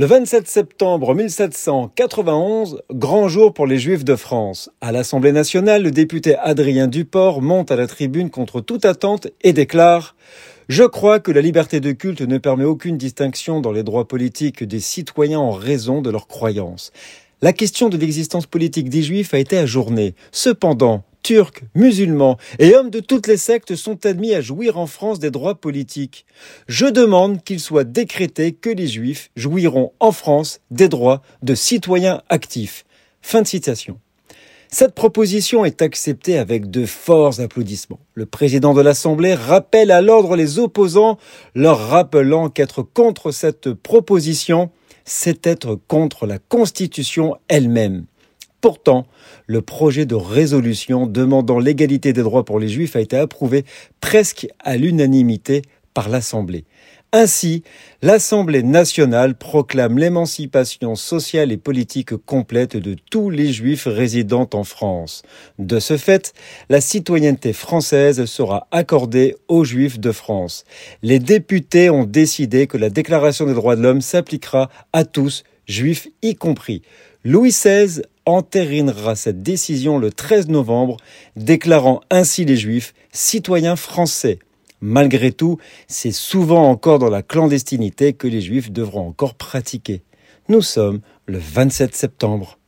Le 27 septembre 1791, grand jour pour les Juifs de France. À l'Assemblée nationale, le député Adrien Duport monte à la tribune contre toute attente et déclare je crois que la liberté de culte ne permet aucune distinction dans les droits politiques des citoyens en raison de leurs croyances. La question de l'existence politique des Juifs a été ajournée. Cependant, Turcs, musulmans et hommes de toutes les sectes sont admis à jouir en France des droits politiques. Je demande qu'il soit décrété que les juifs jouiront en France des droits de citoyens actifs. Fin de citation. Cette proposition est acceptée avec de forts applaudissements. Le président de l'Assemblée rappelle à l'ordre les opposants, leur rappelant qu'être contre cette proposition, c'est être contre la Constitution elle-même. Pourtant, le projet de résolution demandant l'égalité des droits pour les juifs a été approuvé presque à l'unanimité par l'Assemblée. Ainsi, l'Assemblée nationale proclame l'émancipation sociale et politique complète de tous les juifs résidant en France. De ce fait, la citoyenneté française sera accordée aux juifs de France. Les députés ont décidé que la Déclaration des droits de l'homme s'appliquera à tous, juifs y compris. Louis XVI entérinera cette décision le 13 novembre, déclarant ainsi les Juifs citoyens français. Malgré tout, c'est souvent encore dans la clandestinité que les Juifs devront encore pratiquer. Nous sommes le 27 septembre.